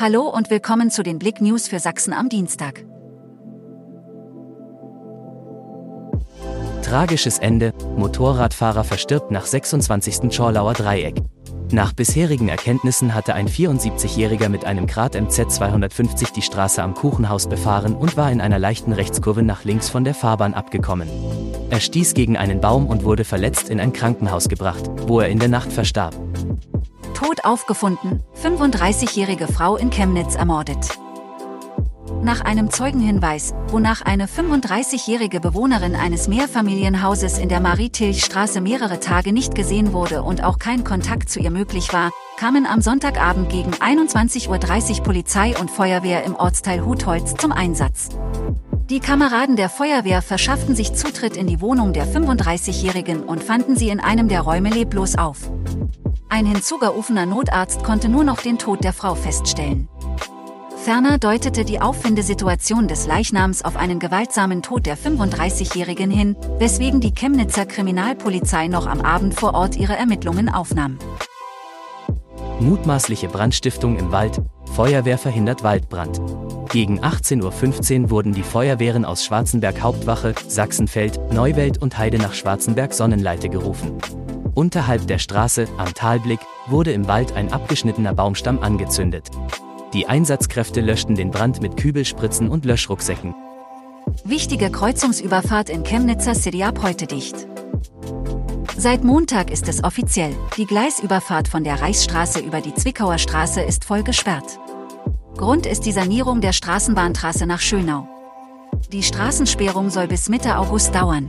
Hallo und willkommen zu den Blick News für Sachsen am Dienstag. Tragisches Ende, Motorradfahrer verstirbt nach 26. Schorlauer Dreieck. Nach bisherigen Erkenntnissen hatte ein 74-Jähriger mit einem Grad MZ 250 die Straße am Kuchenhaus befahren und war in einer leichten Rechtskurve nach links von der Fahrbahn abgekommen. Er stieß gegen einen Baum und wurde verletzt in ein Krankenhaus gebracht, wo er in der Nacht verstarb. Tot aufgefunden, 35-jährige Frau in Chemnitz ermordet. Nach einem Zeugenhinweis, wonach eine 35-jährige Bewohnerin eines Mehrfamilienhauses in der Marie-Tilch-Straße mehrere Tage nicht gesehen wurde und auch kein Kontakt zu ihr möglich war, kamen am Sonntagabend gegen 21.30 Uhr Polizei und Feuerwehr im Ortsteil Hutholz zum Einsatz. Die Kameraden der Feuerwehr verschafften sich Zutritt in die Wohnung der 35-Jährigen und fanden sie in einem der Räume leblos auf. Ein hinzugerufener Notarzt konnte nur noch den Tod der Frau feststellen. Ferner deutete die Auffindesituation des Leichnams auf einen gewaltsamen Tod der 35-Jährigen hin, weswegen die Chemnitzer Kriminalpolizei noch am Abend vor Ort ihre Ermittlungen aufnahm. Mutmaßliche Brandstiftung im Wald, Feuerwehr verhindert Waldbrand. Gegen 18.15 Uhr wurden die Feuerwehren aus Schwarzenberg Hauptwache, Sachsenfeld, Neuwelt und Heide nach Schwarzenberg Sonnenleite gerufen. Unterhalb der Straße, am Talblick, wurde im Wald ein abgeschnittener Baumstamm angezündet. Die Einsatzkräfte löschten den Brand mit Kübelspritzen und Löschrucksäcken. Wichtige Kreuzungsüberfahrt in Chemnitzer City ab heute dicht. Seit Montag ist es offiziell, die Gleisüberfahrt von der Reichsstraße über die Zwickauer Straße ist voll gesperrt. Grund ist die Sanierung der Straßenbahntrasse nach Schönau. Die Straßensperrung soll bis Mitte August dauern.